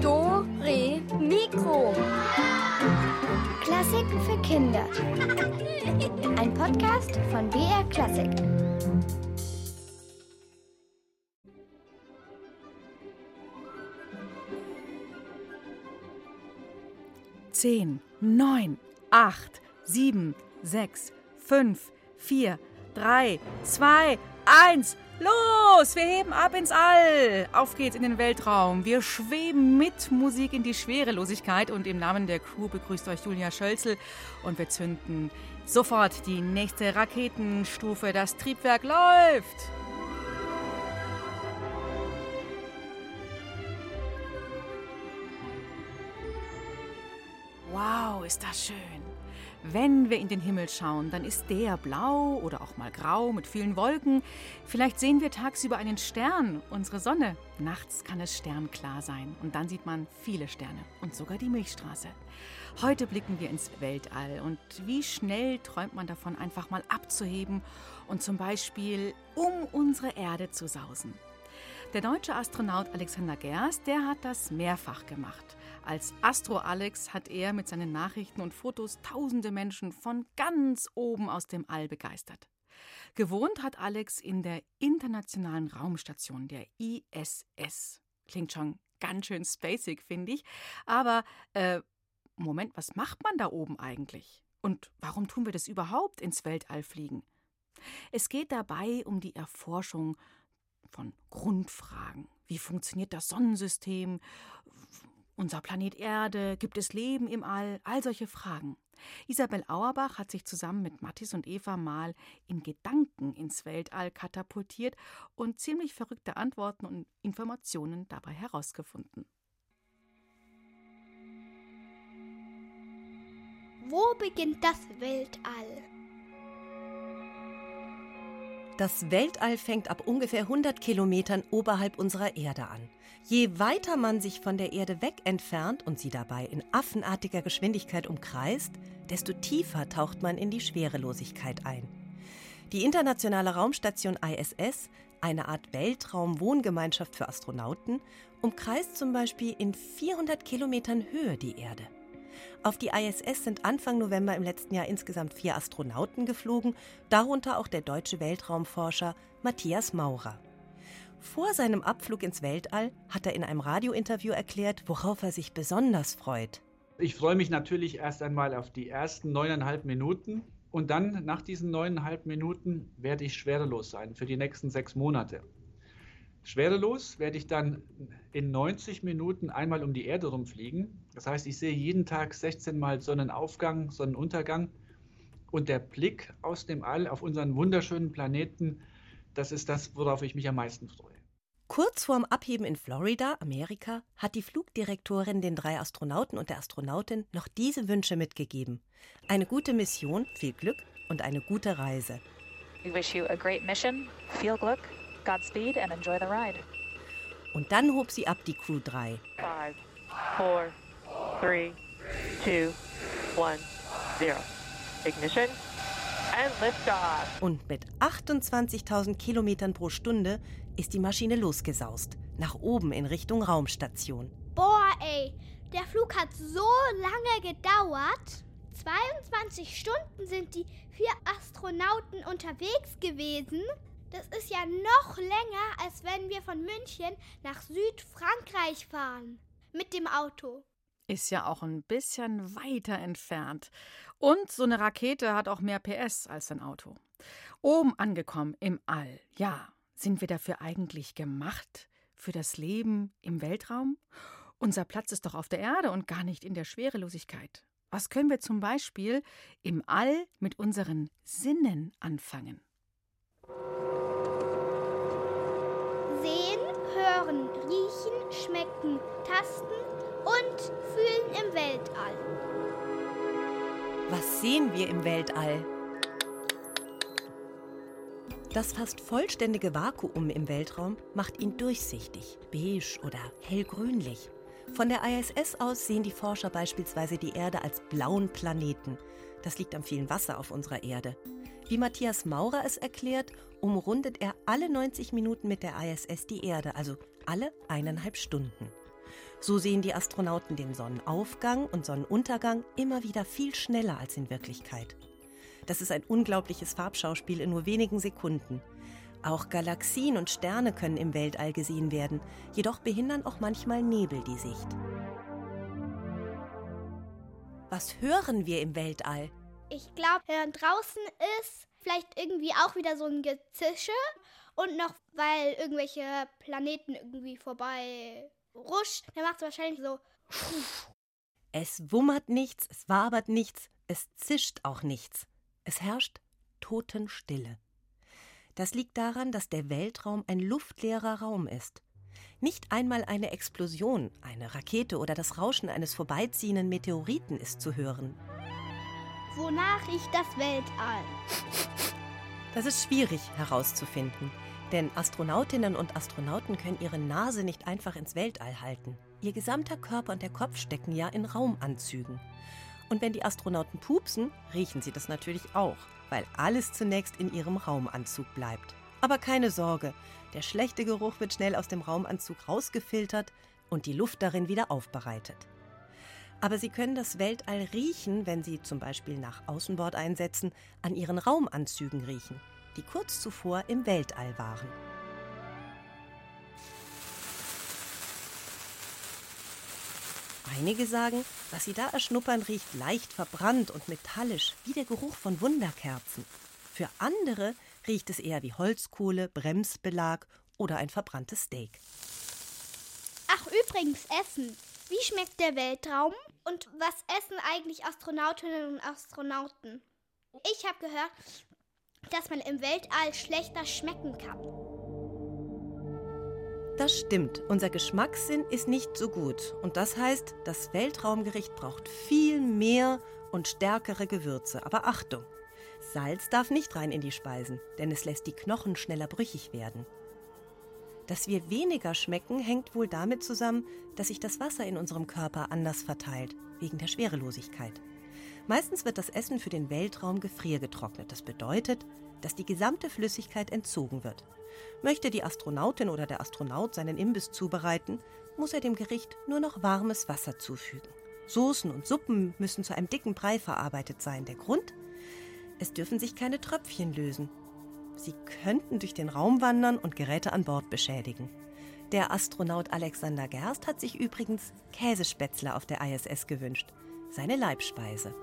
Do, Re, Mikro. Klassiken für Kinder. Ein Podcast von BR Klassik. Zehn, neun, acht, sieben, sechs, fünf, vier, drei, zwei, eins. Los, wir heben ab ins All. Auf geht's in den Weltraum. Wir schweben mit Musik in die Schwerelosigkeit und im Namen der Crew begrüßt euch Julia Schölzel und wir zünden sofort die nächste Raketenstufe. Das Triebwerk läuft. Wow, ist das schön. Wenn wir in den Himmel schauen, dann ist der blau oder auch mal grau mit vielen Wolken. Vielleicht sehen wir tagsüber einen Stern, unsere Sonne. Nachts kann es sternklar sein und dann sieht man viele Sterne und sogar die Milchstraße. Heute blicken wir ins Weltall und wie schnell träumt man davon, einfach mal abzuheben und zum Beispiel um unsere Erde zu sausen. Der deutsche Astronaut Alexander Gerst, der hat das mehrfach gemacht. Als Astro Alex hat er mit seinen Nachrichten und Fotos tausende Menschen von ganz oben aus dem All begeistert. Gewohnt hat Alex in der Internationalen Raumstation, der ISS. Klingt schon ganz schön spacig, finde ich. Aber, äh, Moment, was macht man da oben eigentlich? Und warum tun wir das überhaupt, ins Weltall fliegen? Es geht dabei um die Erforschung von Grundfragen. Wie funktioniert das Sonnensystem? Unser Planet Erde, gibt es Leben im All? All solche Fragen. Isabel Auerbach hat sich zusammen mit Mathis und Eva mal in Gedanken ins Weltall katapultiert und ziemlich verrückte Antworten und Informationen dabei herausgefunden. Wo beginnt das Weltall? Das Weltall fängt ab ungefähr 100 Kilometern oberhalb unserer Erde an. Je weiter man sich von der Erde weg entfernt und sie dabei in affenartiger Geschwindigkeit umkreist, desto tiefer taucht man in die Schwerelosigkeit ein. Die internationale Raumstation ISS, eine Art Weltraumwohngemeinschaft für Astronauten, umkreist zum Beispiel in 400 Kilometern Höhe die Erde. Auf die ISS sind Anfang November im letzten Jahr insgesamt vier Astronauten geflogen, darunter auch der deutsche Weltraumforscher Matthias Maurer. Vor seinem Abflug ins Weltall hat er in einem Radiointerview erklärt, worauf er sich besonders freut. Ich freue mich natürlich erst einmal auf die ersten neuneinhalb Minuten und dann nach diesen neuneinhalb Minuten werde ich schwerelos sein für die nächsten sechs Monate. Schwerelos werde ich dann in 90 Minuten einmal um die Erde rumfliegen. Das heißt, ich sehe jeden Tag 16 Mal Sonnenaufgang, Sonnenuntergang. Und der Blick aus dem All auf unseren wunderschönen Planeten, das ist das, worauf ich mich am meisten freue. Kurz vorm Abheben in Florida, Amerika, hat die Flugdirektorin den drei Astronauten und der Astronautin noch diese Wünsche mitgegeben. Eine gute Mission, viel Glück und eine gute Reise. We wish you a great mission, viel Glück Godspeed and enjoy the ride. Und dann hob sie ab, die Crew 3. Five, four, three, two, one, zero. Ignition and liftoff. Und mit 28.000 Kilometern pro Stunde ist die Maschine losgesaust. Nach oben in Richtung Raumstation. Boah, ey, der Flug hat so lange gedauert. 22 Stunden sind die vier Astronauten unterwegs gewesen. Das ist ja noch länger, als wenn wir von München nach Südfrankreich fahren. Mit dem Auto. Ist ja auch ein bisschen weiter entfernt. Und so eine Rakete hat auch mehr PS als ein Auto. Oben angekommen im All. Ja, sind wir dafür eigentlich gemacht? Für das Leben im Weltraum? Unser Platz ist doch auf der Erde und gar nicht in der Schwerelosigkeit. Was können wir zum Beispiel im All mit unseren Sinnen anfangen? Hören, riechen, schmecken, tasten und fühlen im Weltall. Was sehen wir im Weltall? Das fast vollständige Vakuum im Weltraum macht ihn durchsichtig, beige oder hellgrünlich. Von der ISS aus sehen die Forscher beispielsweise die Erde als blauen Planeten. Das liegt am vielen Wasser auf unserer Erde. Wie Matthias Maurer es erklärt, umrundet er alle 90 Minuten mit der ISS die Erde, also alle eineinhalb Stunden. So sehen die Astronauten den Sonnenaufgang und Sonnenuntergang immer wieder viel schneller als in Wirklichkeit. Das ist ein unglaubliches Farbschauspiel in nur wenigen Sekunden. Auch Galaxien und Sterne können im Weltall gesehen werden, jedoch behindern auch manchmal Nebel die Sicht. Was hören wir im Weltall? Ich glaube, draußen ist vielleicht irgendwie auch wieder so ein Gezische und noch, weil irgendwelche Planeten irgendwie vorbei rusch, dann macht es wahrscheinlich so. Es wummert nichts, es wabert nichts, es zischt auch nichts. Es herrscht Totenstille. Das liegt daran, dass der Weltraum ein luftleerer Raum ist. Nicht einmal eine Explosion, eine Rakete oder das Rauschen eines vorbeiziehenden Meteoriten ist zu hören. Wonach riecht das Weltall? Das ist schwierig herauszufinden, denn Astronautinnen und Astronauten können ihre Nase nicht einfach ins Weltall halten. Ihr gesamter Körper und der Kopf stecken ja in Raumanzügen. Und wenn die Astronauten pupsen, riechen sie das natürlich auch, weil alles zunächst in ihrem Raumanzug bleibt. Aber keine Sorge, der schlechte Geruch wird schnell aus dem Raumanzug rausgefiltert und die Luft darin wieder aufbereitet. Aber Sie können das Weltall riechen, wenn Sie zum Beispiel nach Außenbordeinsätzen an Ihren Raumanzügen riechen, die kurz zuvor im Weltall waren. Einige sagen, was sie da erschnuppern, riecht leicht verbrannt und metallisch, wie der Geruch von Wunderkerzen. Für andere riecht es eher wie Holzkohle, Bremsbelag oder ein verbranntes Steak. Ach, übrigens, Essen. Wie schmeckt der Weltraum? Und was essen eigentlich Astronautinnen und Astronauten? Ich habe gehört, dass man im Weltall schlechter schmecken kann. Das stimmt. Unser Geschmackssinn ist nicht so gut. Und das heißt, das Weltraumgericht braucht viel mehr und stärkere Gewürze. Aber Achtung! Salz darf nicht rein in die Speisen, denn es lässt die Knochen schneller brüchig werden. Dass wir weniger schmecken, hängt wohl damit zusammen, dass sich das Wasser in unserem Körper anders verteilt, wegen der Schwerelosigkeit. Meistens wird das Essen für den Weltraum gefriergetrocknet. Das bedeutet, dass die gesamte Flüssigkeit entzogen wird. Möchte die Astronautin oder der Astronaut seinen Imbiss zubereiten, muss er dem Gericht nur noch warmes Wasser zufügen. Soßen und Suppen müssen zu einem dicken Brei verarbeitet sein. Der Grund? Es dürfen sich keine Tröpfchen lösen. Sie könnten durch den Raum wandern und Geräte an Bord beschädigen. Der Astronaut Alexander Gerst hat sich übrigens Käsespätzle auf der ISS gewünscht. Seine Leibspeise.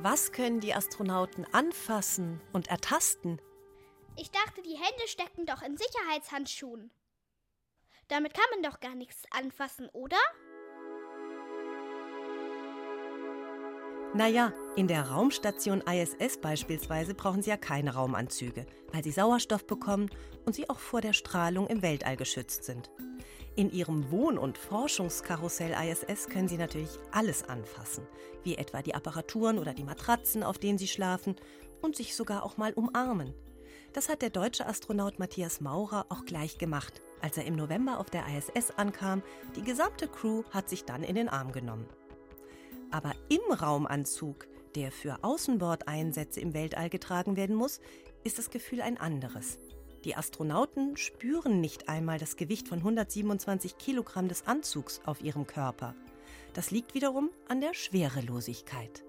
Was können die Astronauten anfassen und ertasten? Ich dachte, die Hände stecken doch in Sicherheitshandschuhen. Damit kann man doch gar nichts anfassen, oder? Naja, in der Raumstation ISS beispielsweise brauchen sie ja keine Raumanzüge, weil sie Sauerstoff bekommen und sie auch vor der Strahlung im Weltall geschützt sind. In ihrem Wohn- und Forschungskarussell ISS können Sie natürlich alles anfassen, wie etwa die Apparaturen oder die Matratzen, auf denen Sie schlafen und sich sogar auch mal umarmen. Das hat der deutsche Astronaut Matthias Maurer auch gleich gemacht, als er im November auf der ISS ankam. Die gesamte Crew hat sich dann in den Arm genommen. Aber im Raumanzug, der für Außenbordeinsätze im Weltall getragen werden muss, ist das Gefühl ein anderes. Die Astronauten spüren nicht einmal das Gewicht von 127 Kilogramm des Anzugs auf ihrem Körper. Das liegt wiederum an der Schwerelosigkeit.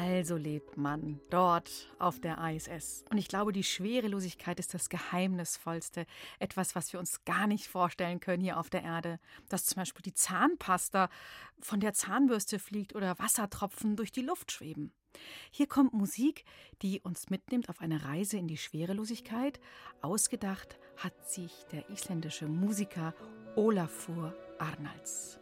Also lebt man dort auf der ISS. Und ich glaube, die Schwerelosigkeit ist das Geheimnisvollste. Etwas, was wir uns gar nicht vorstellen können hier auf der Erde. Dass zum Beispiel die Zahnpasta von der Zahnbürste fliegt oder Wassertropfen durch die Luft schweben. Hier kommt Musik, die uns mitnimmt auf eine Reise in die Schwerelosigkeit. Ausgedacht hat sich der isländische Musiker Olafur Arnalds.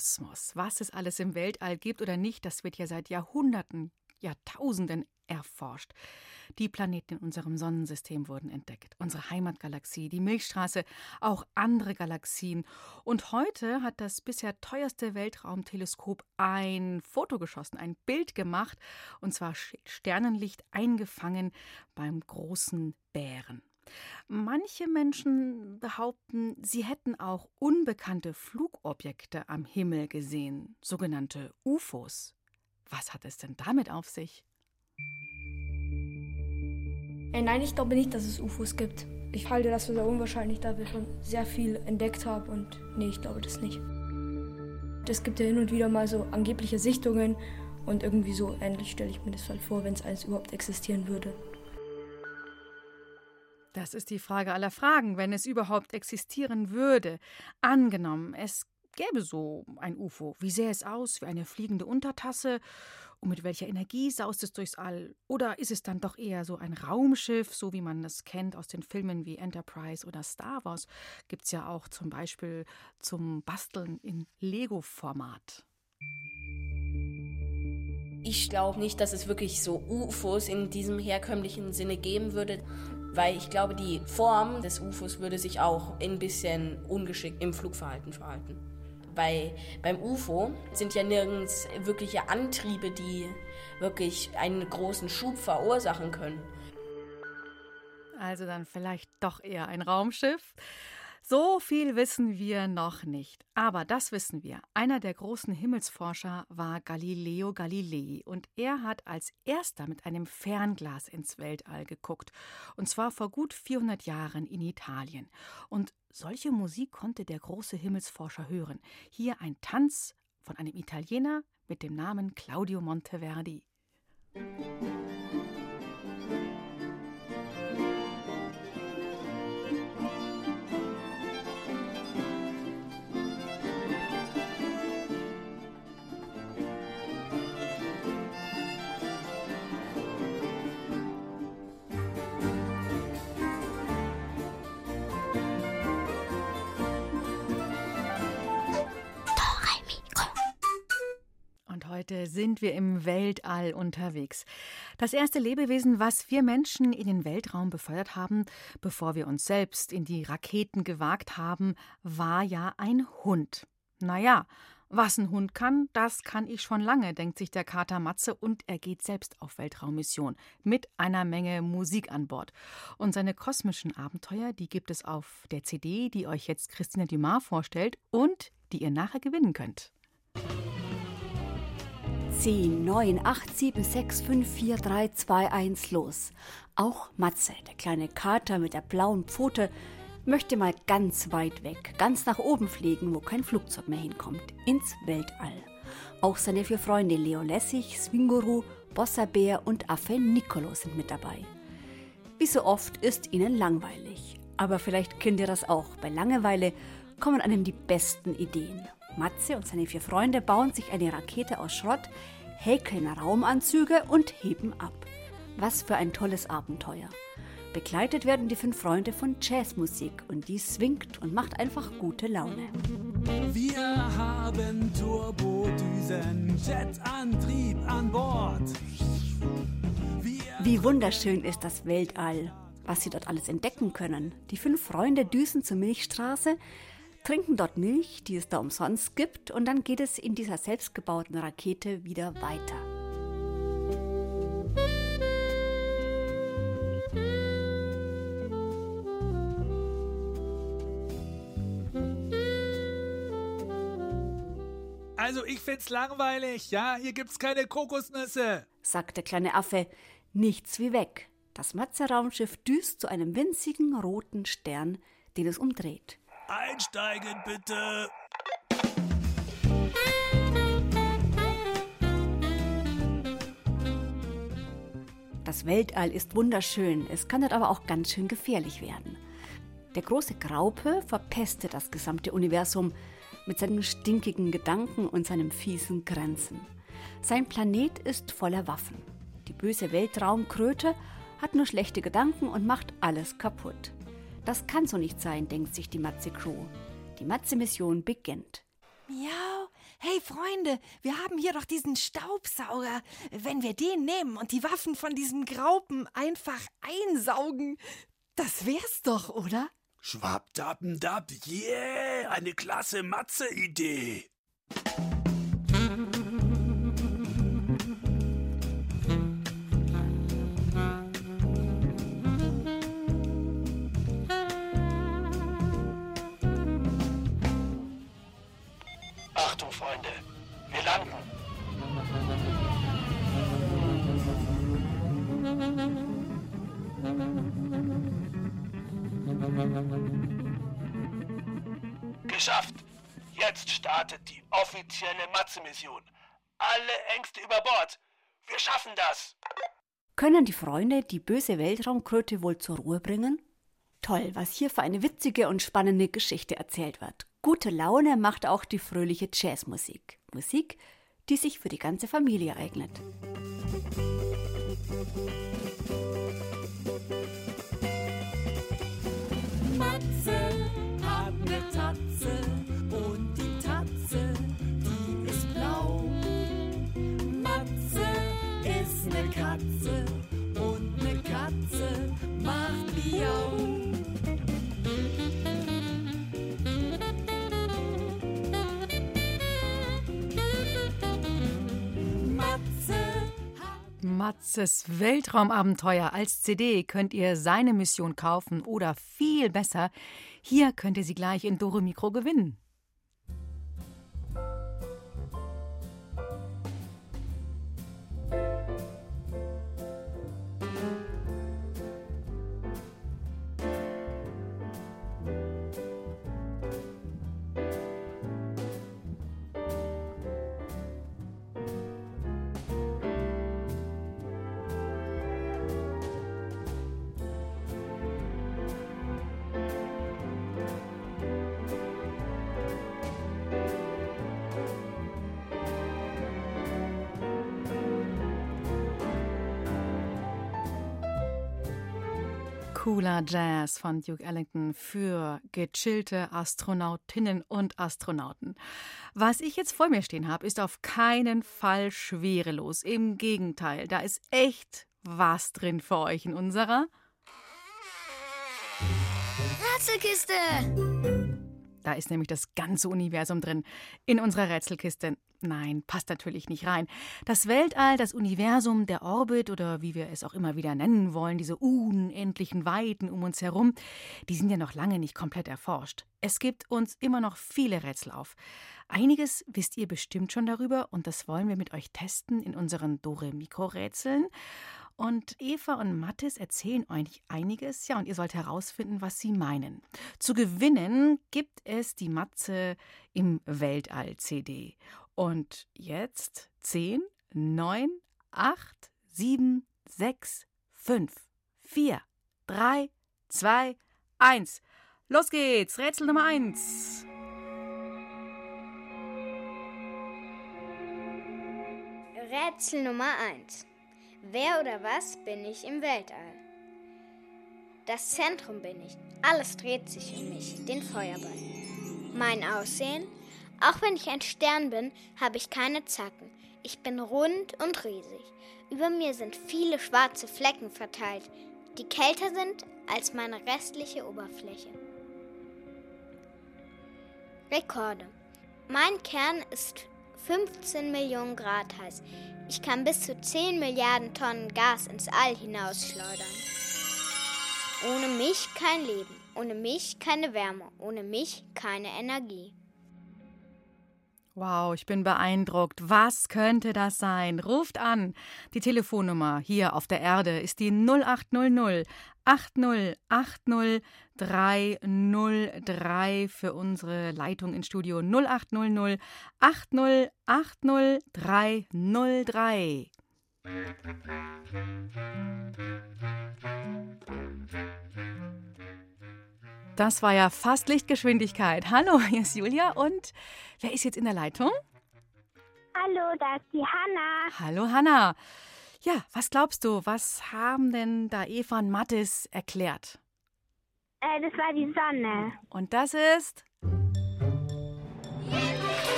Kosmos. Was es alles im Weltall gibt oder nicht, das wird ja seit Jahrhunderten, Jahrtausenden erforscht. Die Planeten in unserem Sonnensystem wurden entdeckt. Unsere Heimatgalaxie, die Milchstraße, auch andere Galaxien. Und heute hat das bisher teuerste Weltraumteleskop ein Foto geschossen, ein Bild gemacht, und zwar Sternenlicht eingefangen beim großen Bären. Manche Menschen behaupten, sie hätten auch unbekannte Flugobjekte am Himmel gesehen, sogenannte UFOs. Was hat es denn damit auf sich? Nein, ich glaube nicht, dass es UFOs gibt. Ich halte das für sehr unwahrscheinlich, da wir schon sehr viel entdeckt haben und nee, ich glaube das nicht. Es gibt ja hin und wieder mal so angebliche Sichtungen und irgendwie so ähnlich stelle ich mir das halt vor, wenn es eins überhaupt existieren würde. Das ist die Frage aller Fragen, wenn es überhaupt existieren würde. Angenommen, es gäbe so ein UFO. Wie sähe es aus? Wie eine fliegende Untertasse? Und mit welcher Energie saust es durchs All? Oder ist es dann doch eher so ein Raumschiff, so wie man das kennt aus den Filmen wie Enterprise oder Star Wars? Gibt es ja auch zum Beispiel zum Basteln in Lego-Format. Ich glaube nicht, dass es wirklich so UFOs in diesem herkömmlichen Sinne geben würde, weil ich glaube, die Form des UFOs würde sich auch ein bisschen ungeschickt im Flugverhalten verhalten. Bei, beim UFO sind ja nirgends wirkliche Antriebe, die wirklich einen großen Schub verursachen können. Also dann vielleicht doch eher ein Raumschiff. So viel wissen wir noch nicht. Aber das wissen wir. Einer der großen Himmelsforscher war Galileo Galilei und er hat als erster mit einem Fernglas ins Weltall geguckt. Und zwar vor gut 400 Jahren in Italien. Und solche Musik konnte der große Himmelsforscher hören. Hier ein Tanz von einem Italiener mit dem Namen Claudio Monteverdi. Musik Heute sind wir im Weltall unterwegs. Das erste Lebewesen, was wir Menschen in den Weltraum befeuert haben, bevor wir uns selbst in die Raketen gewagt haben, war ja ein Hund. Naja, was ein Hund kann, das kann ich schon lange, denkt sich der Kater Matze und er geht selbst auf Weltraummission mit einer Menge Musik an Bord. Und seine kosmischen Abenteuer, die gibt es auf der CD, die euch jetzt Christina Dumas vorstellt und die ihr nachher gewinnen könnt. 10, 9, 8, 7, 6, 5, 4, 3, 2, 1 los. Auch Matze, der kleine Kater mit der blauen Pfote, möchte mal ganz weit weg, ganz nach oben fliegen, wo kein Flugzeug mehr hinkommt, ins Weltall. Auch seine vier Freunde Leo Lessig, Swinguru, Bossa Bär und Affe Nicolo sind mit dabei. Wie so oft ist ihnen langweilig. Aber vielleicht kennt ihr das auch. Bei Langeweile kommen einem die besten Ideen. Matze und seine vier Freunde bauen sich eine Rakete aus Schrott, häkeln Raumanzüge und heben ab. Was für ein tolles Abenteuer. Begleitet werden die fünf Freunde von Jazzmusik und die swingt und macht einfach gute Laune. Wir haben Turbodüsen, Jetantrieb an Bord. Wir Wie wunderschön ist das Weltall, was sie dort alles entdecken können. Die fünf Freunde düsen zur Milchstraße, trinken dort Milch, die es da umsonst gibt, und dann geht es in dieser selbstgebauten Rakete wieder weiter. Also ich find's langweilig, ja? Hier gibt's keine Kokosnüsse, sagt der kleine Affe. Nichts wie weg. Das Matze-Raumschiff düst zu einem winzigen roten Stern, den es umdreht. Einsteigen bitte. Das Weltall ist wunderschön, es kann dort aber auch ganz schön gefährlich werden. Der große Graupe verpestet das gesamte Universum mit seinen stinkigen Gedanken und seinem fiesen Grenzen. Sein Planet ist voller Waffen. Die böse Weltraumkröte hat nur schlechte Gedanken und macht alles kaputt. Das kann so nicht sein, denkt sich die Matze Crew. Die Matze-Mission beginnt. Miau. Hey Freunde, wir haben hier doch diesen Staubsauger. Wenn wir den nehmen und die Waffen von diesem Graupen einfach einsaugen, das wär's doch, oder? Schwabdappendab, yeah, eine klasse Matze-Idee. Achtung, Freunde, wir landen. Geschafft. Jetzt startet die offizielle Matze-Mission. Alle Ängste über Bord. Wir schaffen das. Können die Freunde die böse Weltraumkröte wohl zur Ruhe bringen? Toll, was hier für eine witzige und spannende Geschichte erzählt wird. Gute Laune macht auch die fröhliche Jazzmusik. Musik, die sich für die ganze Familie eignet. Matze Matzes Weltraumabenteuer als CD könnt ihr seine Mission kaufen oder viel besser, hier könnt ihr sie gleich in Dore Mikro gewinnen. Cooler Jazz von Duke Ellington für gechillte Astronautinnen und Astronauten. Was ich jetzt vor mir stehen habe, ist auf keinen Fall schwerelos. Im Gegenteil, da ist echt was drin für euch in unserer Rätselkiste! Da ist nämlich das ganze Universum drin. In unserer Rätselkiste. Nein, passt natürlich nicht rein. Das Weltall, das Universum, der Orbit oder wie wir es auch immer wieder nennen wollen, diese unendlichen Weiten um uns herum, die sind ja noch lange nicht komplett erforscht. Es gibt uns immer noch viele Rätsel auf. Einiges wisst ihr bestimmt schon darüber und das wollen wir mit euch testen in unseren Dore-Mikro-Rätseln. Und Eva und Mathis erzählen euch einiges, ja, und ihr sollt herausfinden, was sie meinen. Zu gewinnen gibt es die Matze im Weltall-CD. Und jetzt 10, 9, 8, 7, 6, 5, 4, 3, 2, 1. Los geht's, Rätsel Nummer 1. Rätsel Nummer 1. Wer oder was bin ich im Weltall? Das Zentrum bin ich. Alles dreht sich um mich, den Feuerball. Mein Aussehen? Auch wenn ich ein Stern bin, habe ich keine Zacken. Ich bin rund und riesig. Über mir sind viele schwarze Flecken verteilt, die kälter sind als meine restliche Oberfläche. Rekorde. Mein Kern ist 15 Millionen Grad heiß. Ich kann bis zu 10 Milliarden Tonnen Gas ins All hinausschleudern. Ohne mich kein Leben, ohne mich keine Wärme, ohne mich keine Energie. Wow, ich bin beeindruckt. Was könnte das sein? Ruft an. Die Telefonnummer hier auf der Erde ist die 0800 8080 303 für unsere Leitung ins Studio 0800 8080 303. Das war ja fast Lichtgeschwindigkeit. Hallo, hier ist Julia und wer ist jetzt in der Leitung? Hallo, da ist die Hanna. Hallo Hanna. Ja, was glaubst du, was haben denn da Eva und Mathis erklärt? Äh, das war die Sonne. Und das ist?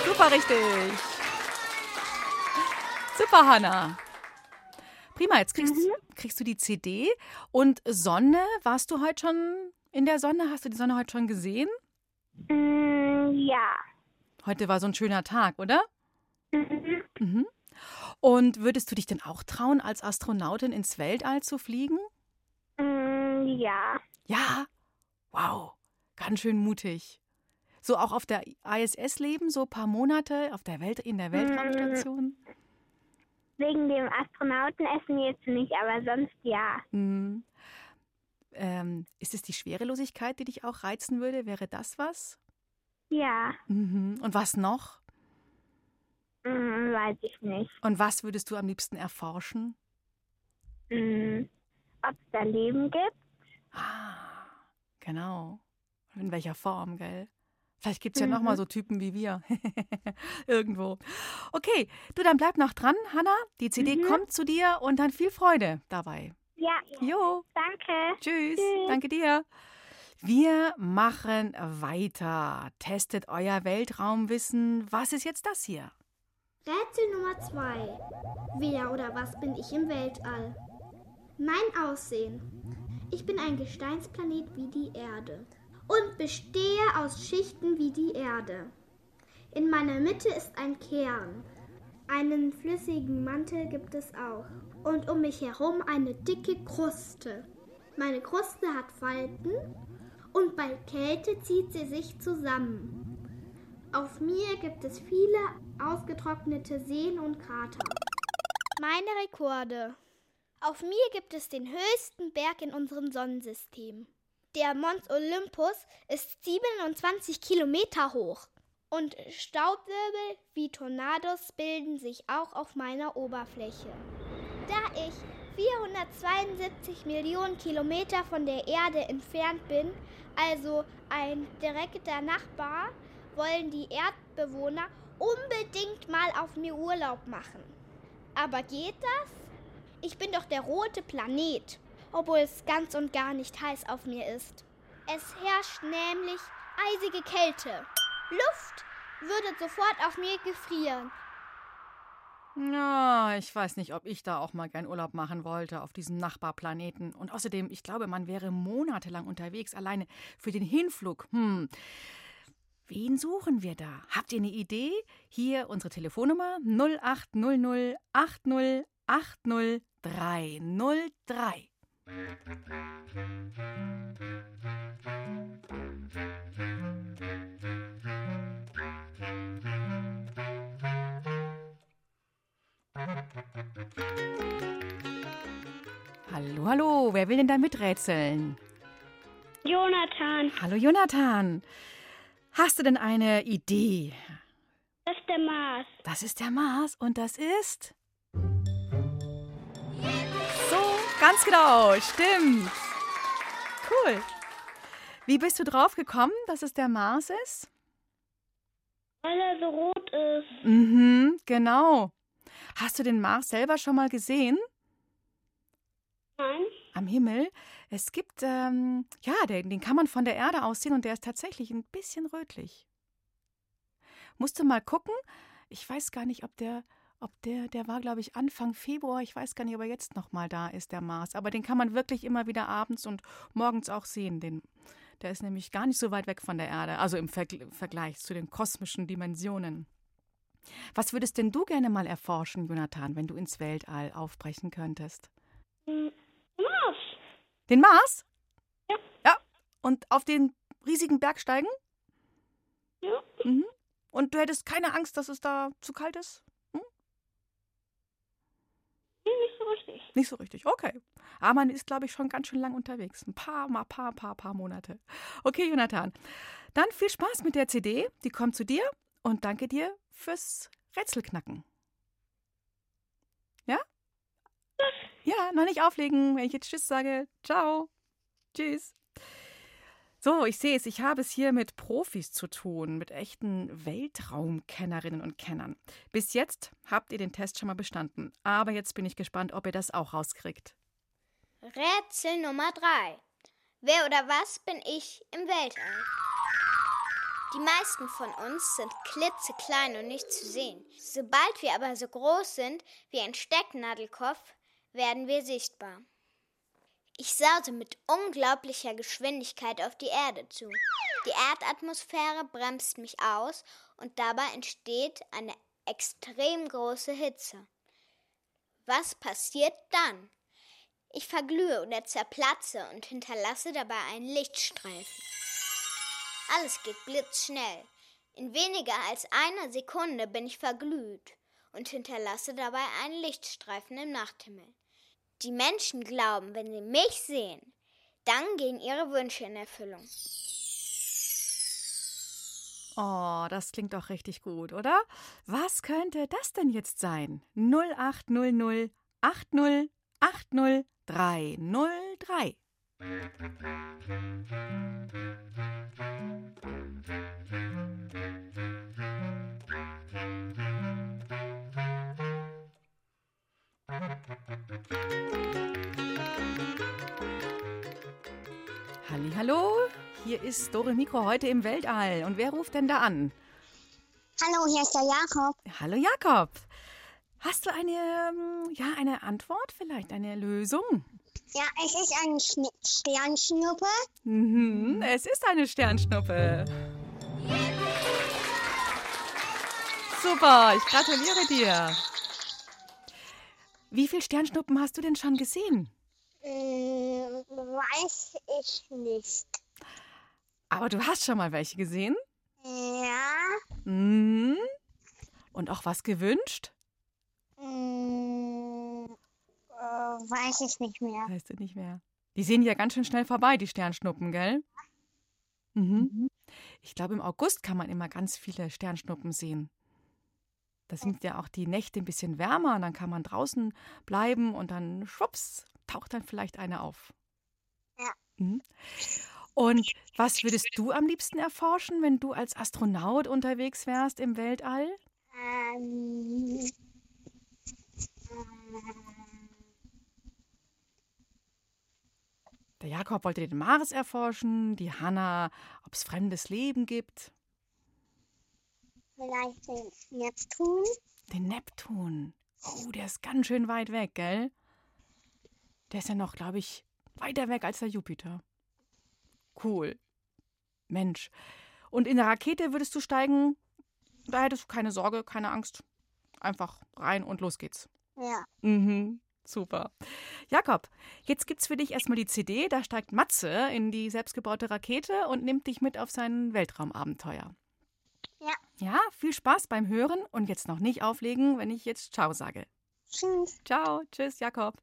Super richtig. Super, Hanna. Prima, jetzt kriegst, kriegst du die CD. Und Sonne, warst du heute schon in der Sonne? Hast du die Sonne heute schon gesehen? Mm, ja. Heute war so ein schöner Tag, oder? Mhm. Und würdest du dich denn auch trauen, als Astronautin ins Weltall zu fliegen? Mm, ja. Ja. Wow. Ganz schön mutig. So auch auf der ISS leben, so ein paar Monate auf der Welt, in der Weltraumstation? Wegen dem Astronautenessen jetzt nicht, aber sonst ja. Mhm. Ähm, ist es die Schwerelosigkeit, die dich auch reizen würde? Wäre das was? Ja. Mhm. Und was noch? Mm, weiß ich nicht. Und was würdest du am liebsten erforschen? Mm, Ob es da Leben gibt? Genau. In welcher Form, gell? Vielleicht gibt es ja noch Mhm. mal so Typen wie wir. Irgendwo. Okay, du, dann bleib noch dran, Hanna. Die CD Mhm. kommt zu dir und dann viel Freude dabei. Ja. Jo. Danke. Tschüss. Tschüss. Danke dir. Wir machen weiter. Testet euer Weltraumwissen. Was ist jetzt das hier? Rätsel Nummer 2. Wer oder was bin ich im Weltall? Mein Aussehen. Ich bin ein Gesteinsplanet wie die Erde und bestehe aus Schichten wie die Erde. In meiner Mitte ist ein Kern. Einen flüssigen Mantel gibt es auch. Und um mich herum eine dicke Kruste. Meine Kruste hat Falten und bei Kälte zieht sie sich zusammen. Auf mir gibt es viele ausgetrocknete Seen und Krater. Meine Rekorde. Auf mir gibt es den höchsten Berg in unserem Sonnensystem. Der Mons Olympus ist 27 Kilometer hoch. Und Staubwirbel wie Tornados bilden sich auch auf meiner Oberfläche. Da ich 472 Millionen Kilometer von der Erde entfernt bin, also ein direkter Nachbar, wollen die Erdbewohner unbedingt mal auf mir Urlaub machen. Aber geht das? Ich bin doch der rote Planet, obwohl es ganz und gar nicht heiß auf mir ist. Es herrscht nämlich eisige Kälte. Luft würde sofort auf mir gefrieren. Na, ich weiß nicht, ob ich da auch mal gern Urlaub machen wollte auf diesem Nachbarplaneten. Und außerdem, ich glaube, man wäre monatelang unterwegs, alleine für den Hinflug. Hm. Wen suchen wir da? Habt ihr eine Idee? Hier unsere Telefonnummer 0800 80 80 303. Hallo, hallo, wer will denn da miträtseln? Jonathan. Hallo Jonathan. Hast du denn eine Idee? Das ist der Mars. Das ist der Mars und das ist. Ganz genau, stimmt. Cool. Wie bist du drauf gekommen, dass es der Mars ist? Weil er so rot ist. Mhm, genau. Hast du den Mars selber schon mal gesehen? Nein. Am Himmel. Es gibt, ähm, ja, den, den kann man von der Erde aus sehen und der ist tatsächlich ein bisschen rötlich. Musst du mal gucken. Ich weiß gar nicht, ob der, ob der, der war, glaube ich, Anfang Februar. Ich weiß gar nicht, ob er jetzt noch mal da ist, der Mars. Aber den kann man wirklich immer wieder abends und morgens auch sehen. Den, der ist nämlich gar nicht so weit weg von der Erde, also im Vergl Vergleich zu den kosmischen Dimensionen. Was würdest denn du gerne mal erforschen, Jonathan, wenn du ins Weltall aufbrechen könntest? Mars. Den Mars? Ja. Ja. Und auf den riesigen Berg steigen? Ja. Mhm. Und du hättest keine Angst, dass es da zu kalt ist? Nee, nicht so richtig. Nicht so richtig, okay. Aber man ist, glaube ich, schon ganz schön lang unterwegs. Ein paar, mal paar, paar, paar Monate. Okay, Jonathan. Dann viel Spaß mit der CD. Die kommt zu dir. Und danke dir fürs Rätselknacken. Ja? Ja, noch nicht auflegen, wenn ich jetzt Tschüss sage. Ciao. Tschüss. So, ich sehe es, ich habe es hier mit Profis zu tun, mit echten Weltraumkennerinnen und Kennern. Bis jetzt habt ihr den Test schon mal bestanden, aber jetzt bin ich gespannt, ob ihr das auch rauskriegt. Rätsel Nummer 3. Wer oder was bin ich im Weltall? Die meisten von uns sind klitzeklein und nicht zu sehen. Sobald wir aber so groß sind wie ein Stecknadelkopf, werden wir sichtbar. Ich sause mit unglaublicher Geschwindigkeit auf die Erde zu. Die Erdatmosphäre bremst mich aus und dabei entsteht eine extrem große Hitze. Was passiert dann? Ich verglühe oder zerplatze und hinterlasse dabei einen Lichtstreifen. Alles geht blitzschnell. In weniger als einer Sekunde bin ich verglüht und hinterlasse dabei einen Lichtstreifen im Nachthimmel. Die Menschen glauben, wenn sie mich sehen, dann gehen ihre Wünsche in Erfüllung. Oh, das klingt doch richtig gut, oder? Was könnte das denn jetzt sein? 0800 80 80 303. Hallo, hier ist Dore Mikro heute im Weltall. Und wer ruft denn da an? Hallo, hier ist der Jakob. Hallo Jakob. Hast du eine, ähm, ja, eine Antwort vielleicht, eine Lösung? Ja, es ist eine Schn Sternschnuppe. Mhm, es ist eine Sternschnuppe. Super, ich gratuliere dir. Wie viele Sternschnuppen hast du denn schon gesehen? Hm, weiß ich nicht. Aber du hast schon mal welche gesehen? Ja. Mhm. Und auch was gewünscht? Hm, äh, weiß ich nicht mehr. Weißt du nicht mehr. Die sehen ja ganz schön schnell vorbei, die Sternschnuppen, gell? Mhm. Ich glaube, im August kann man immer ganz viele Sternschnuppen sehen. Da sind ja auch die Nächte ein bisschen wärmer und dann kann man draußen bleiben und dann schwupps, taucht dann vielleicht eine auf. Ja. Mhm. Und was würdest du am liebsten erforschen, wenn du als Astronaut unterwegs wärst im Weltall? Ähm, Der Jakob wollte den Mars erforschen, die Hanna, ob es fremdes Leben gibt. Vielleicht den Neptun. Den Neptun. Oh, der ist ganz schön weit weg, gell? Der ist ja noch, glaube ich, weiter weg als der Jupiter. Cool. Mensch. Und in der Rakete würdest du steigen? Da hättest du keine Sorge, keine Angst. Einfach rein und los geht's. Ja. Mhm. Super. Jakob, jetzt gibt's für dich erstmal die CD. Da steigt Matze in die selbstgebaute Rakete und nimmt dich mit auf sein Weltraumabenteuer. Ja. Ja, viel Spaß beim Hören und jetzt noch nicht auflegen, wenn ich jetzt Ciao sage. Tschüss. Ciao, tschüss, Jakob.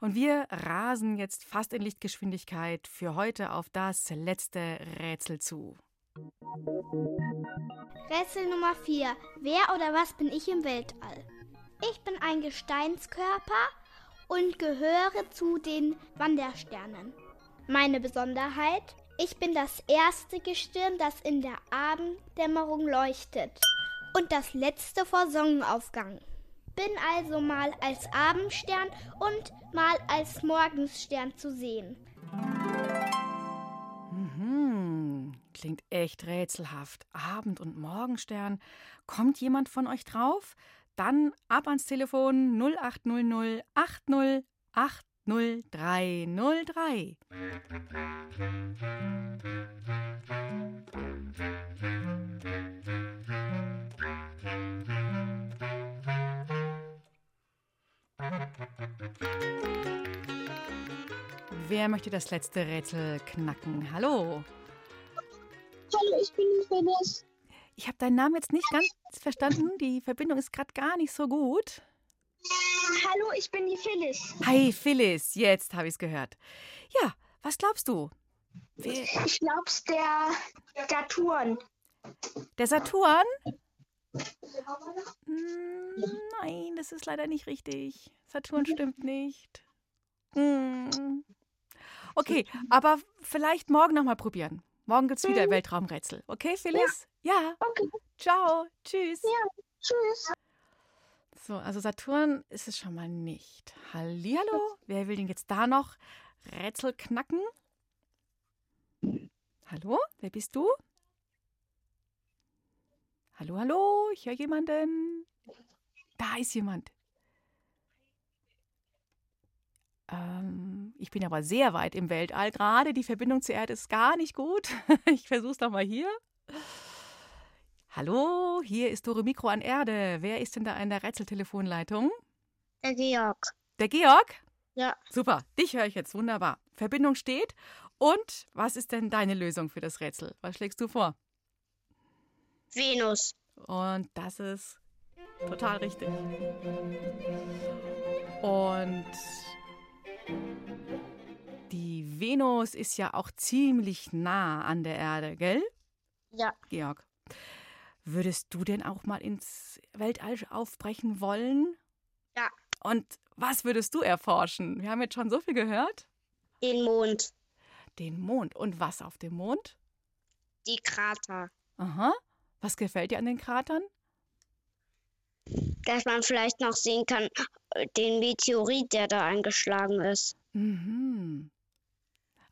Und wir rasen jetzt fast in Lichtgeschwindigkeit für heute auf das letzte Rätsel zu. Rätsel Nummer 4. Wer oder was bin ich im Weltall? Ich bin ein Gesteinskörper und gehöre zu den Wandersternen. Meine Besonderheit? Ich bin das erste Gestirn, das in der Abenddämmerung leuchtet. Und das letzte vor Sonnenaufgang. Bin also mal als Abendstern und mal als Morgenstern zu sehen. Mhm, klingt echt rätselhaft. Abend- und Morgenstern. Kommt jemand von euch drauf? Dann ab ans Telefon 0800 80 80303. Wer möchte das letzte Rätsel knacken? Hallo. Hallo, ich bin Phyllis. Ich habe deinen Namen jetzt nicht ganz verstanden. Die Verbindung ist gerade gar nicht so gut. Hallo, ich bin die Phyllis. Hi Phyllis, jetzt habe ich es gehört. Ja, was glaubst du? Wer, Ich glaub's der Saturn. der Saturn? Hm, Nein, das ist leider nicht richtig. Saturn stimmt nicht. Hm. Okay, aber vielleicht morgen nochmal probieren. Morgen gibt es wieder Weltraumrätsel. Okay, Phyllis? Ja. Okay. Ciao. Tschüss. Ja, tschüss. So, also Saturn ist es schon mal nicht. Hallihallo, wer will denn jetzt da noch Rätsel knacken? Hallo, wer bist du? Hallo, hallo, ich höre jemanden. Da ist jemand. Ähm, ich bin aber sehr weit im Weltall gerade. Die Verbindung zur Erde ist gar nicht gut. Ich versuche es nochmal hier. Hallo, hier ist Dore Mikro an Erde. Wer ist denn da in der Rätseltelefonleitung? Der Georg. Der Georg? Ja. Super, dich höre ich jetzt wunderbar. Verbindung steht. Und was ist denn deine Lösung für das Rätsel? Was schlägst du vor? Venus. Und das ist total richtig. Und die Venus ist ja auch ziemlich nah an der Erde, gell? Ja. Georg. Würdest du denn auch mal ins Weltall aufbrechen wollen? Ja. Und was würdest du erforschen? Wir haben jetzt schon so viel gehört. Den Mond. Den Mond. Und was auf dem Mond? Die Krater. Aha. Was gefällt dir an den Kratern? Dass man vielleicht noch sehen kann, äh, den Meteorit, der da eingeschlagen ist. Mhm.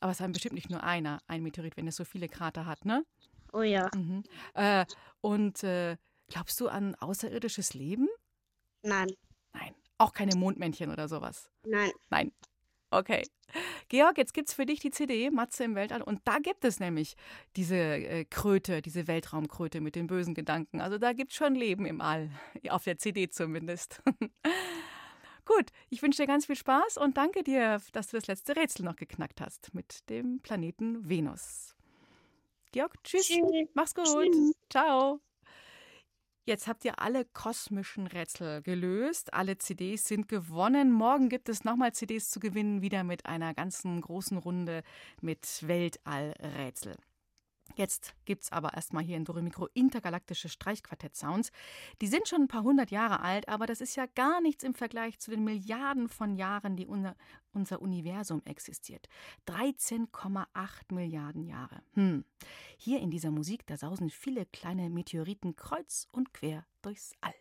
Aber es ist bestimmt nicht nur einer, ein Meteorit, wenn es so viele Krater hat, ne? Oh ja. Mhm. Äh, und äh, glaubst du an außerirdisches Leben? Nein. Nein. Auch keine Mondmännchen oder sowas? Nein. Nein. Okay. Georg, jetzt gibt es für dich die CD Matze im Weltall und da gibt es nämlich diese äh, Kröte, diese Weltraumkröte mit den bösen Gedanken. Also da gibt es schon Leben im All, auf der CD zumindest. Gut, ich wünsche dir ganz viel Spaß und danke dir, dass du das letzte Rätsel noch geknackt hast mit dem Planeten Venus. Georg, tschüss. tschüss. Mach's gut. Tschüss. Ciao. Jetzt habt ihr alle kosmischen Rätsel gelöst. Alle CDs sind gewonnen. Morgen gibt es nochmal CDs zu gewinnen, wieder mit einer ganzen großen Runde mit Weltallrätsel. Jetzt gibt es aber erstmal hier in Doremikro intergalaktische Streichquartett-Sounds. Die sind schon ein paar hundert Jahre alt, aber das ist ja gar nichts im Vergleich zu den Milliarden von Jahren, die unser, unser Universum existiert. 13,8 Milliarden Jahre. Hm. Hier in dieser Musik, da sausen viele kleine Meteoriten kreuz und quer durchs All.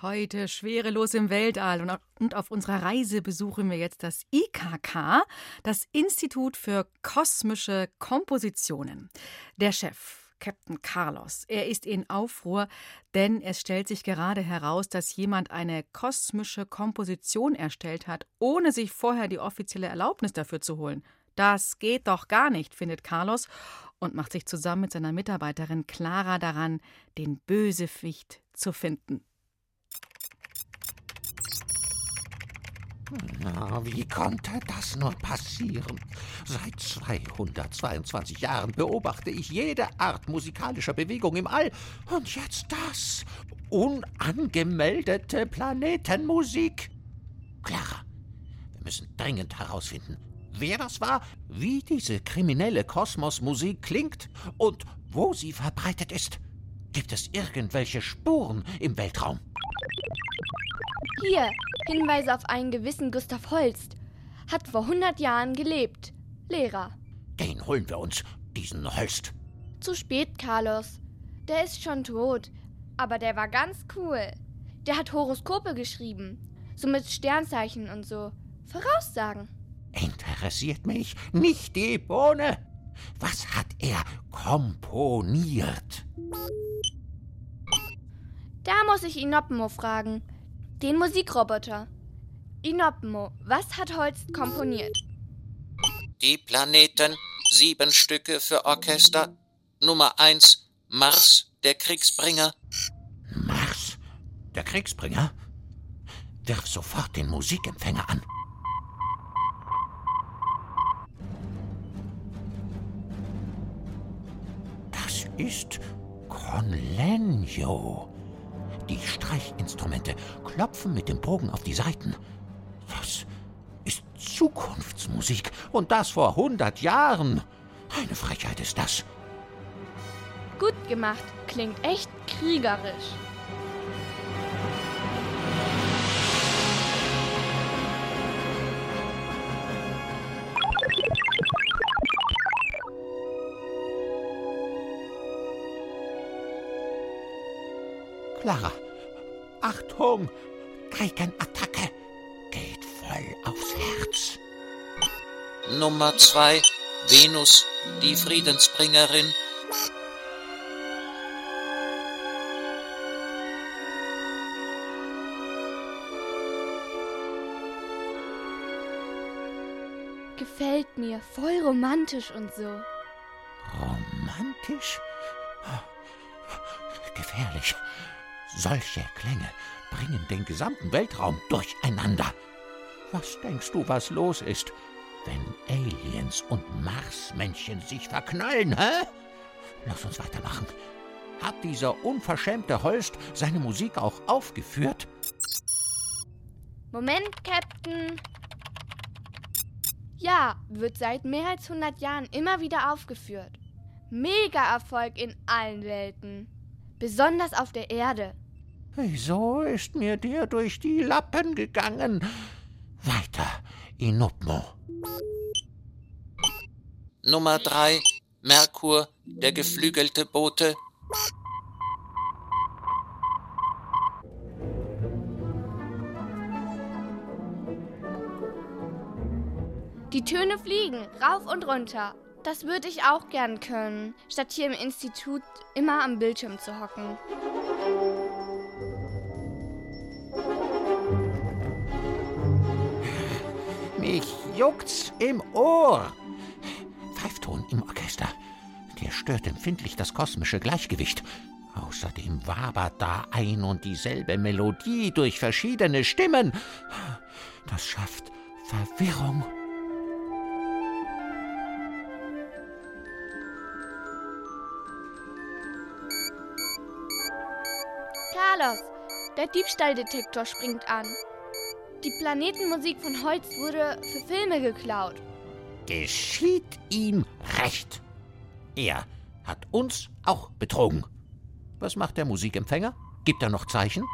Heute schwerelos im Weltall und auf unserer Reise besuchen wir jetzt das IKK, das Institut für kosmische Kompositionen. Der Chef, Captain Carlos, er ist in Aufruhr, denn es stellt sich gerade heraus, dass jemand eine kosmische Komposition erstellt hat, ohne sich vorher die offizielle Erlaubnis dafür zu holen. Das geht doch gar nicht, findet Carlos und macht sich zusammen mit seiner Mitarbeiterin Clara daran, den Bösewicht zu finden. Wie konnte das nur passieren? Seit 222 Jahren beobachte ich jede Art musikalischer Bewegung im All. Und jetzt das. Unangemeldete Planetenmusik. Clara, wir müssen dringend herausfinden, wer das war, wie diese kriminelle Kosmosmusik klingt und wo sie verbreitet ist. Gibt es irgendwelche Spuren im Weltraum? Hier, Hinweise auf einen gewissen Gustav Holst. Hat vor 100 Jahren gelebt. Lehrer. Den holen wir uns, diesen Holst. Zu spät, Carlos. Der ist schon tot. Aber der war ganz cool. Der hat Horoskope geschrieben. So mit Sternzeichen und so. Voraussagen. Interessiert mich nicht die Bohne. Was hat er komponiert? Da muss ich Inopmo fragen. Den Musikroboter. Inopmo, was hat Holst komponiert? Die Planeten, sieben Stücke für Orchester. Nummer eins, Mars, der Kriegsbringer. Mars, der Kriegsbringer? Wirf sofort den Musikempfänger an. Das ist Conlenio. Die Streichinstrumente klopfen mit dem Bogen auf die Saiten. Das ist Zukunftsmusik und das vor 100 Jahren. Eine Frechheit ist das. Gut gemacht, klingt echt kriegerisch. Clara, Achtung! Geigenattacke! Geht voll aufs Herz. Nummer zwei, Venus, die Friedensbringerin. Gefällt mir, voll romantisch und so. Romantisch? Gefährlich. Solche Klänge bringen den gesamten Weltraum durcheinander. Was denkst du, was los ist, wenn Aliens und Marsmännchen sich verknallen, hä? Lass uns weitermachen. Hat dieser unverschämte Holst seine Musik auch aufgeführt? Moment, Captain. Ja, wird seit mehr als 100 Jahren immer wieder aufgeführt. Mega Erfolg in allen Welten. Besonders auf der Erde. Wieso ist mir der durch die Lappen gegangen? Weiter, Inupmo. Nummer drei, Merkur, der geflügelte Bote. Die Töne fliegen, rauf und runter. Das würde ich auch gern können, statt hier im Institut immer am Bildschirm zu hocken. Mich juckt's im Ohr. Pfeifton im Orchester. Der stört empfindlich das kosmische Gleichgewicht. Außerdem wabert da ein und dieselbe Melodie durch verschiedene Stimmen. Das schafft Verwirrung. Carlos, der Diebstahldetektor springt an. Die Planetenmusik von Holz wurde für Filme geklaut. Geschieht ihm recht. Er hat uns auch betrogen. Was macht der Musikempfänger? Gibt er noch Zeichen?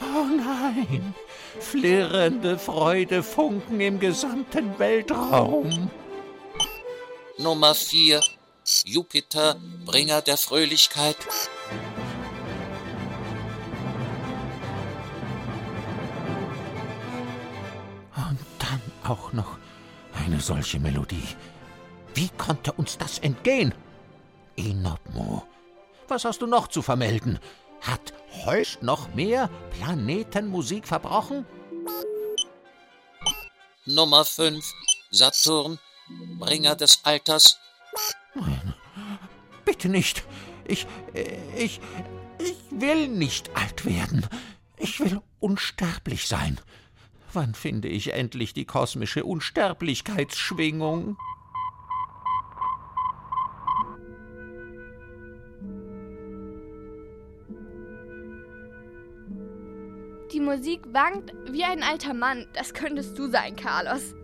Oh nein! Flirrende Freudefunken im gesamten Weltraum. Nummer vier, Jupiter, Bringer der Fröhlichkeit. Auch noch eine solche Melodie. Wie konnte uns das entgehen? Enopmo, was hast du noch zu vermelden? Hat Holst noch mehr Planetenmusik verbrochen? Nummer fünf, Saturn, Bringer des Alters. Nein, bitte nicht. Ich, ich, ich will nicht alt werden. Ich will unsterblich sein. Wann finde ich endlich die kosmische Unsterblichkeitsschwingung? Die Musik wankt wie ein alter Mann. Das könntest du sein, Carlos.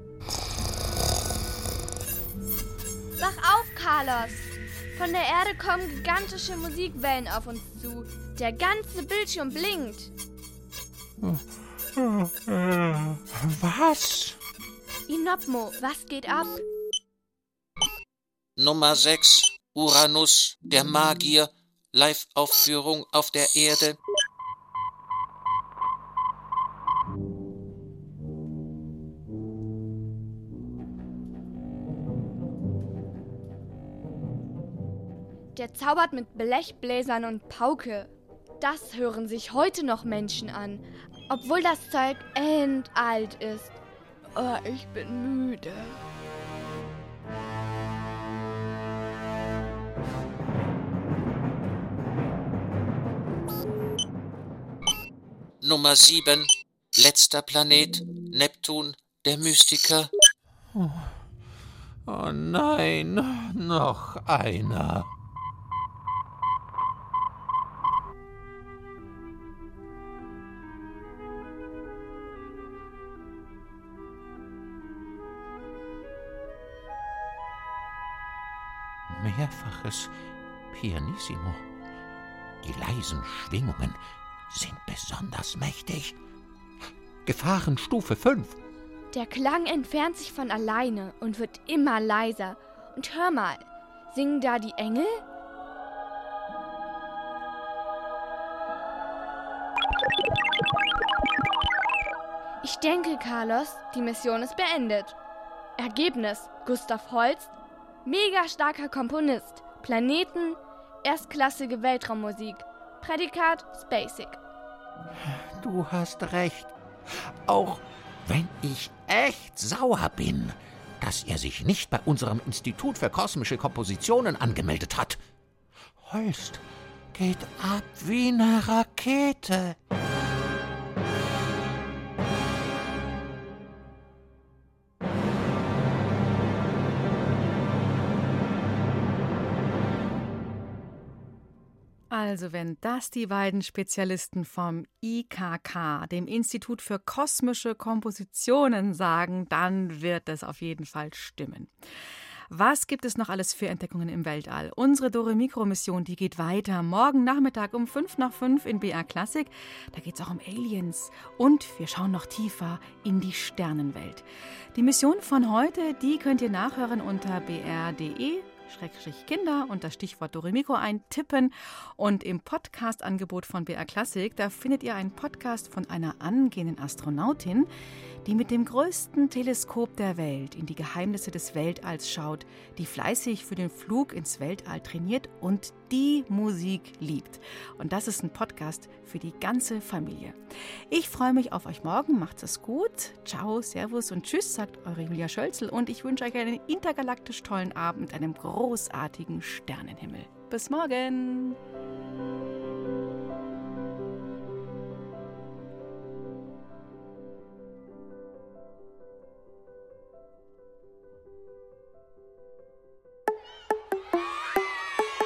Wach auf, Carlos! Von der Erde kommen gigantische Musikwellen auf uns zu. Der ganze Bildschirm blinkt. Was? Inopmo, was geht ab? Nummer 6, Uranus, der Magier, Live-Aufführung auf der Erde. Der zaubert mit Blechbläsern und Pauke. Das hören sich heute noch Menschen an, obwohl das Zeug endalt ist. Oh, ich bin müde. Nummer 7, letzter Planet, Neptun, der Mystiker. Oh, oh nein, noch einer. Mehrfaches Pianissimo. Die leisen Schwingungen sind besonders mächtig. Gefahrenstufe 5. Der Klang entfernt sich von alleine und wird immer leiser. Und hör mal, Singen da die Engel? Ich denke, Carlos, die Mission ist beendet. Ergebnis: Gustav Holst, mega starker Komponist, Planeten, erstklassige Weltraummusik, Prädikat Spacek. Du hast recht. Auch wenn ich echt sauer bin, dass er sich nicht bei unserem Institut für kosmische Kompositionen angemeldet hat. Holst geht ab wie eine Rakete. Also, wenn das die beiden Spezialisten vom IKK, dem Institut für kosmische Kompositionen, sagen, dann wird es auf jeden Fall stimmen. Was gibt es noch alles für Entdeckungen im Weltall? Unsere Dore-Mikro-Mission, die geht weiter. Morgen Nachmittag um 5 nach 5 in BR Klassik. Da geht es auch um Aliens. Und wir schauen noch tiefer in die Sternenwelt. Die Mission von heute, die könnt ihr nachhören unter br.de Kinder und das Stichwort Doremiko eintippen. Und im Podcast-Angebot von BR Klassik, da findet ihr einen Podcast von einer angehenden Astronautin, die mit dem größten Teleskop der Welt in die Geheimnisse des Weltalls schaut, die fleißig für den Flug ins Weltall trainiert und die Musik liebt. Und das ist ein Podcast für die ganze Familie. Ich freue mich auf euch morgen. Macht es gut. Ciao, Servus und Tschüss, sagt eure Julia Schölzel. Und ich wünsche euch einen intergalaktisch tollen Abend mit einem großartigen Sternenhimmel. Bis morgen.